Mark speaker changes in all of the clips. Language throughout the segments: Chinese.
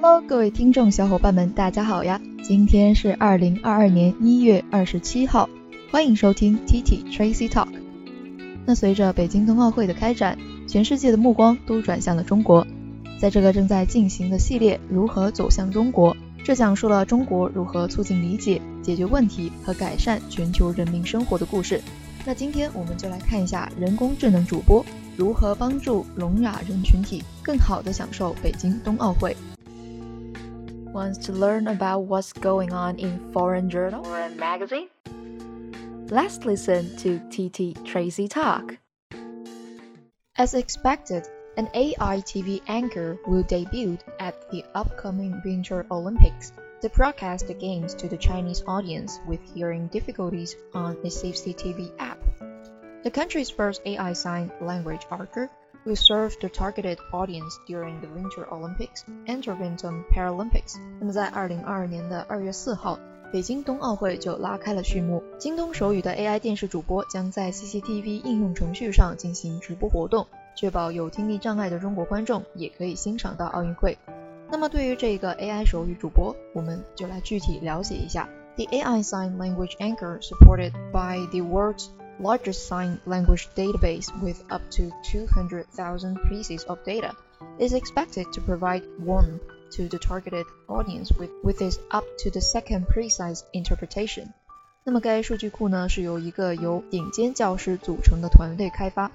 Speaker 1: Hello，各位听众小伙伴们，大家好呀！今天是二零二二年一月二十七号，欢迎收听 T T Tracy Talk。那随着北京冬奥会的开展，全世界的目光都转向了中国。在这个正在进行的系列“如何走向中国”，这讲述了中国如何促进理解、解决问题和改善全球人民生活的故事。那今天我们就来看一下人工智能主播如何帮助聋哑人群体更好地享受北京冬奥会。Wants to learn about what's going on in foreign journal or a magazine? Let's listen to TT Tracy talk. As expected, an AI TV anchor will debut at the upcoming Winter Olympics to broadcast the games to the Chinese audience with hearing difficulties on the CCTV app. The country's first AI sign language anchor We serve the targeted audience during the Winter Olympics and the Winter Paralympics。那么在二零二二年的二月四号，北京冬奥会就拉开了序幕。京东手语的 AI 电视主播将在 CCTV 应用程序上进行直播活动。确保有听力障碍的中国观众也可以欣赏到奥运会。那么对于这个 AI 手语主播，我们就来具体了解一下。The AI sign language anchor supported by the World largest sign language database with up to 200,000 pieces of data is expected to provide warmth to the targeted audience with with its up to the second precise interpretation。那么该数据库呢是由一个由顶尖教师组成的团队开发。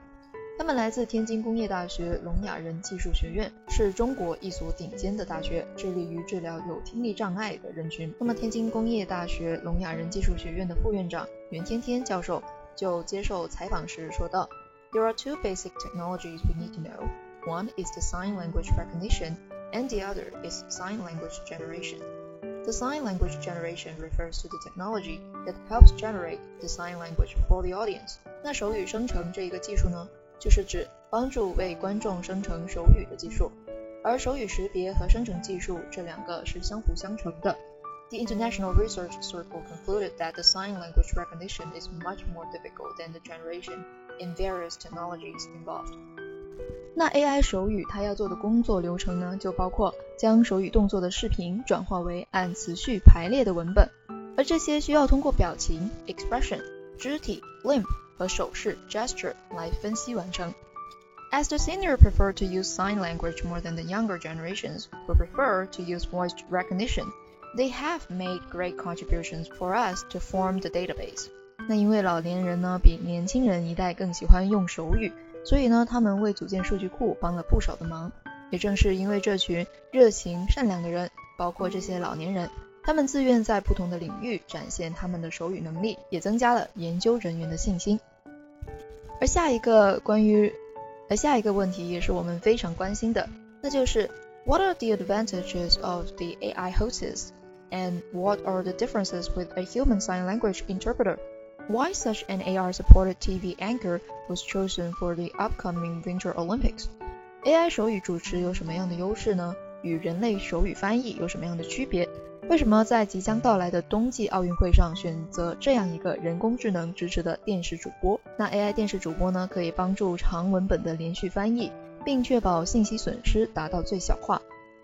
Speaker 1: 他们来自天津工业大学聋哑人技术学院，是中国一所顶尖的大学，致力于治疗有听力障碍的人群。那么，天津工业大学聋哑人技术学院的副院长袁天天教授就接受采访时说道：“There are two basic technologies we need to know. One is the sign language recognition, and the other is sign language generation. The sign language generation refers to the technology that helps generate the sign language for the audience。那手语生成这一个技术呢？”就是指帮助为观众生成手语的技术，而手语识别和生成技术这两个是相辅相成的。 The International Research Circle concluded that the sign language recognition is much more difficult than the generation in various technologies involved。那 AI 手语它要做的工作流程呢，就包括将手语动作的视频转化为按词序排列的文本，而这些需要通过表情 expression、肢体 limb。和手势 gesture 来分析完成。As the senior prefer to use sign language more than the younger generations who prefer to use voice recognition, They have made great contributions for us to form the database. 那因为老年人呢比年轻人一代更喜欢用手语，所以呢他们为组建数据库帮了不少的忙。也正是因为这群热情善良的人，包括这些老年人，他们自愿在不同的领域展现他们的手语能力，也增加了研究人员的信心。而下一个关于，而下一个问题也是我们非常关心的，那就是 What are the advantages of the AI hosts and what are the differences with a human sign language interpreter? Why such an AR-supported TV anchor was chosen for the upcoming Winter Olympics? AI 手语主持有什么样的优势呢？与人类手语翻译有什么样的区别？为什么在即将到来的冬季奥运会上选择这样一个人工智能支持的电视主播？那 AI 电视主播呢，可以帮助长文本的连续翻译，并确保信息损失达到最小化。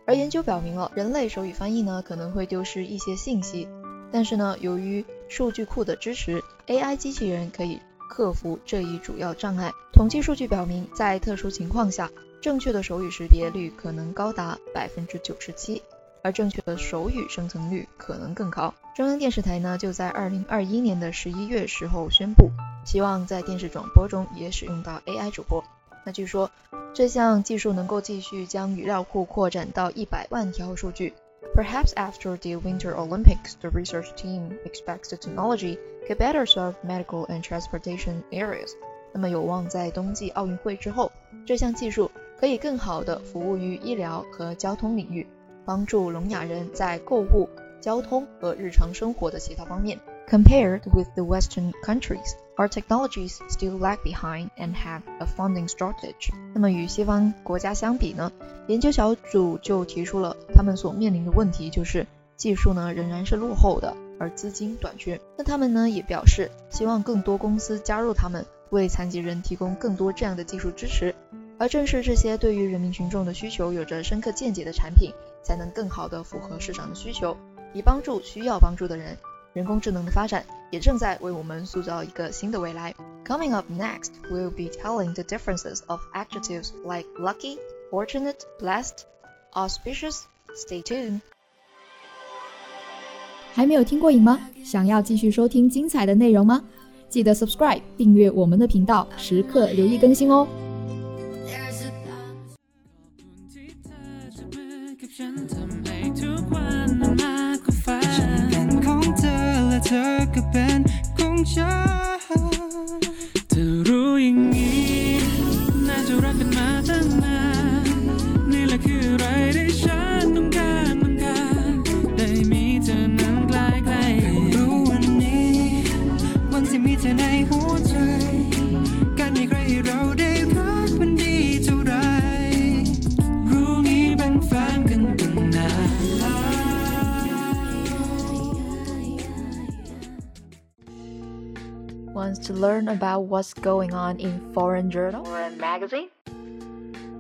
Speaker 1: 而研究表明了，人类手语翻译呢可能会丢失一些信息，但是呢，由于数据库的支持，AI 机器人可以克服这一主要障碍。统计数据表明，在特殊情况下，正确的手语识别率可能高达百分之九十七，而正确的手语生成率可能更高。中央电视台呢就在二零二一年的十一月时候宣布，希望在电视转播中也使用到 AI 主播。那据说这项技术能够继续将语料库扩展到一百万条数据。Perhaps after the Winter Olympics, the research team expects the technology could better serve medical and transportation areas. 那么有望在冬季奥运会之后，这项技术。可以更好地服务于医疗和交通领域，帮助聋哑人在购物、交通和日常生活的其他方面。Compared with the Western countries, our technologies still lag behind and have a funding shortage. 那么与西方国家相比呢？研究小组就提出了他们所面临的问题，就是技术呢仍然是落后的，而资金短缺。那他们呢也表示，希望更多公司加入他们，为残疾人提供更多这样的技术支持。而正是这些对于人民群众的需求有着深刻见解的产品，才能更好地符合市场的需求，以帮助需要帮助的人。人工智能的发展也正在为我们塑造一个新的未来。Coming up next, we'll be telling the differences of adjectives like lucky, fortunate, blessed, auspicious. Stay tuned.
Speaker 2: 还没有听过瘾吗？想要继续收听精彩的内容吗？记得 subscribe 订阅我们的频道，时刻留意更新哦。
Speaker 1: ก็
Speaker 3: เป็นของฉัน
Speaker 1: to learn about what's going on in foreign journal or a magazine?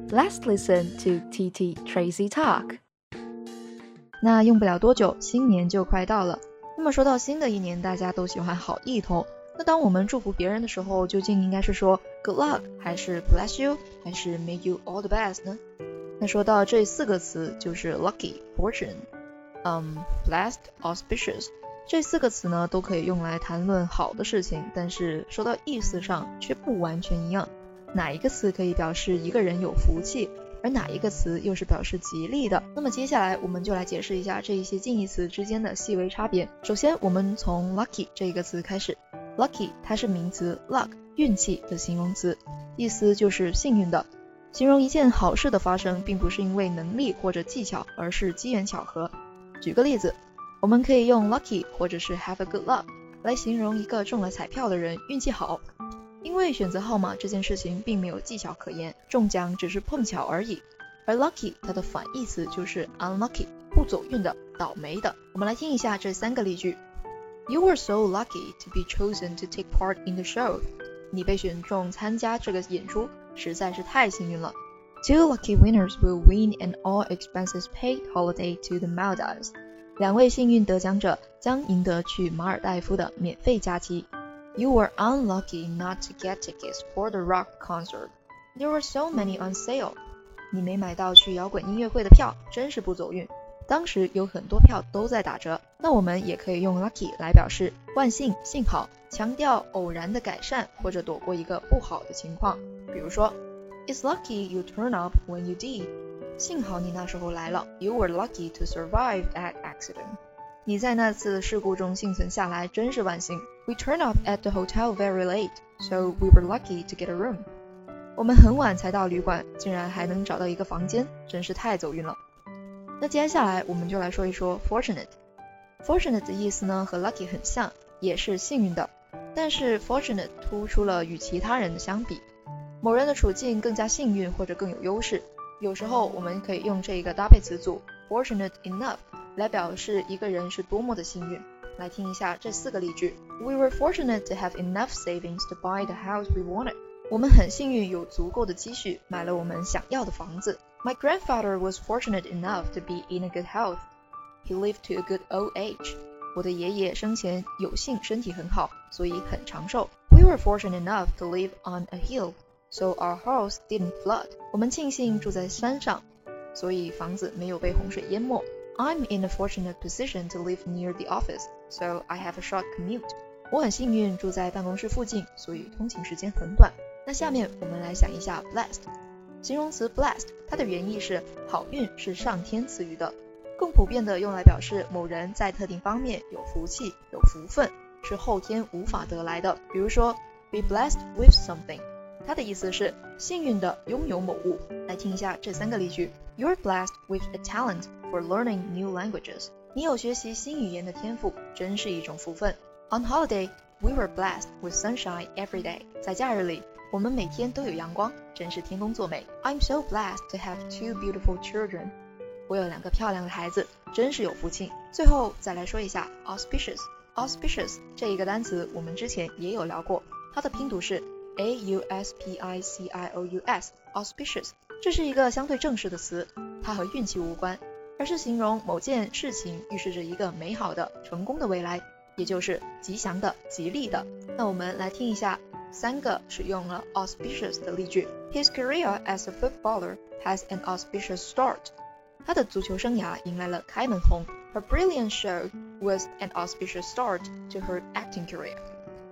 Speaker 1: Let's listen to TT Tracy talk. 那用不了多久，新年就快到了。那么说到新的一年，大家都喜欢好意头。那当我们祝福别人的时候，究竟应该是说 Good luck，还是 Bless you，还是 May you all the best 呢？那说到这四个词，就是 lucky、fortune，嗯，blessed、auspicious。 这四个词呢，都可以用来谈论好的事情，但是说到意思上却不完全一样。哪一个词可以表示一个人有福气，而哪一个词又是表示吉利的？那么接下来我们就来解释一下这一些近义词之间的细微差别。首先，我们从 lucky 这一个词开始。lucky 它是名词 luck 运气的形容词，意思就是幸运的，形容一件好事的发生，并不是因为能力或者技巧，而是机缘巧合。举个例子。我们可以用 lucky 或者是 have a good luck 来形容一个中了彩票的人运气好，因为选择号码这件事情并没有技巧可言，中奖只是碰巧而已。而 lucky 它的反义词就是 unlucky，不走运的、倒霉的。我们来听一下这三个例句：You were so lucky to be chosen to take part in the show。你被选中参加这个演出，实在是太幸运了。Two lucky winners will win an all expenses paid holiday to the Maldives。 两位幸运得奖者将赢得去马尔代夫的免费假期。You were unlucky not to get tickets for the rock concert. There were so many on sale. 你没买到去摇滚音乐会的票，真是不走运。当时有很多票都在打折。那我们也可以用 lucky 来表示万幸、幸好，强调偶然的改善或者躲过一个不好的情况。比如说，It's lucky you turn up when you did. 幸好你那时候来了，You were lucky to survive that accident。你在那次事故中幸存下来，真是万幸。We turned up at the hotel very late, so we were lucky to get a room。我们很晚才到旅馆，竟然还能找到一个房间，真是太走运了。那接下来我们就来说一说 fortunate。fortunate 的意思呢和 lucky 很像，也是幸运的，但是 fortunate 突出了与其他人的相比，某人的处境更加幸运或者更有优势。有时候我们可以用这一个搭配词组 fortunate enough 来表示一个人是多么的幸运。来听一下这四个例句：We were fortunate to have enough savings to buy the house we wanted。我们很幸运有足够的积蓄买了我们想要的房子。My grandfather was fortunate enough to be in a good health. He lived to a good old age. 我的爷爷生前有幸身体很好，所以很长寿。We were fortunate enough to live on a hill so our house didn't flood. 我们庆幸住在山上，所以房子没有被洪水淹没。I'm in a fortunate position to live near the office, so I have a short commute. 我很幸运住在办公室附近，所以通勤时间很短。那下面我们来想一下 blessed，形容词 blessed，它的原意是好运，是上天赐予的，更普遍的用来表示某人在特定方面有福气、有福分，是后天无法得来的。比如说，be blessed with something。它的意思是幸运的拥有某物。来听一下这三个例句：You're blessed with a talent for learning new languages。你有学习新语言的天赋，真是一种福分。On holiday, we were blessed with sunshine every day。在假日里，我们每天都有阳光，真是天公作美。I'm so blessed to have two beautiful children。我有两个漂亮的孩子，真是有福气。最后再来说一下 auspicious。auspicious 这一个单词，我们之前也有聊过，它的拼读是。A U S P I C I O U S，auspicious。这是一个相对正式的词，它和运气无关，而是形容某件事情预示着一个美好的、成功的未来，也就是吉祥的、吉利的。那我们来听一下三个使用了 auspicious 的例句。His career as a footballer has an auspicious start. 他的足球生涯迎来了开门红。Her brilliant show was an auspicious start to her acting career.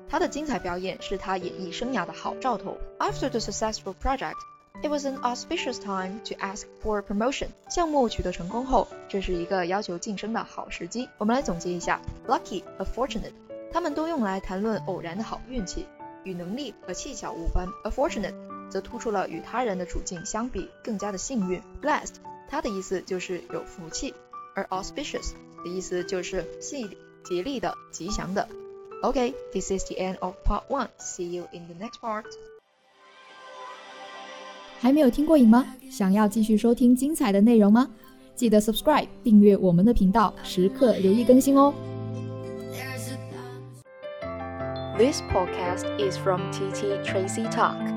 Speaker 1: 他的精彩表演是他演艺生涯的好兆头。After the successful project, it was an auspicious time to ask for promotion. 项目取得成功后，这是一个要求晋升的好时机。我们来总结一下：lucky 和 fortunate，它们都用来谈论偶然的好运气，与能力和技巧无关。A fortunate 则突出了与他人的处境相比更加的幸运。Blessed 它的意思就是有福气，而 auspicious 的意思就是吉、吉利的、吉祥的。Okay, this is the end of part one. See you in the next part.
Speaker 2: 还没有听过瘾吗？想要继续收听精彩的内容吗？记得 subscribe 订阅我们的频道，时刻留意更新哦。
Speaker 1: This podcast is from TT Tracy Talk.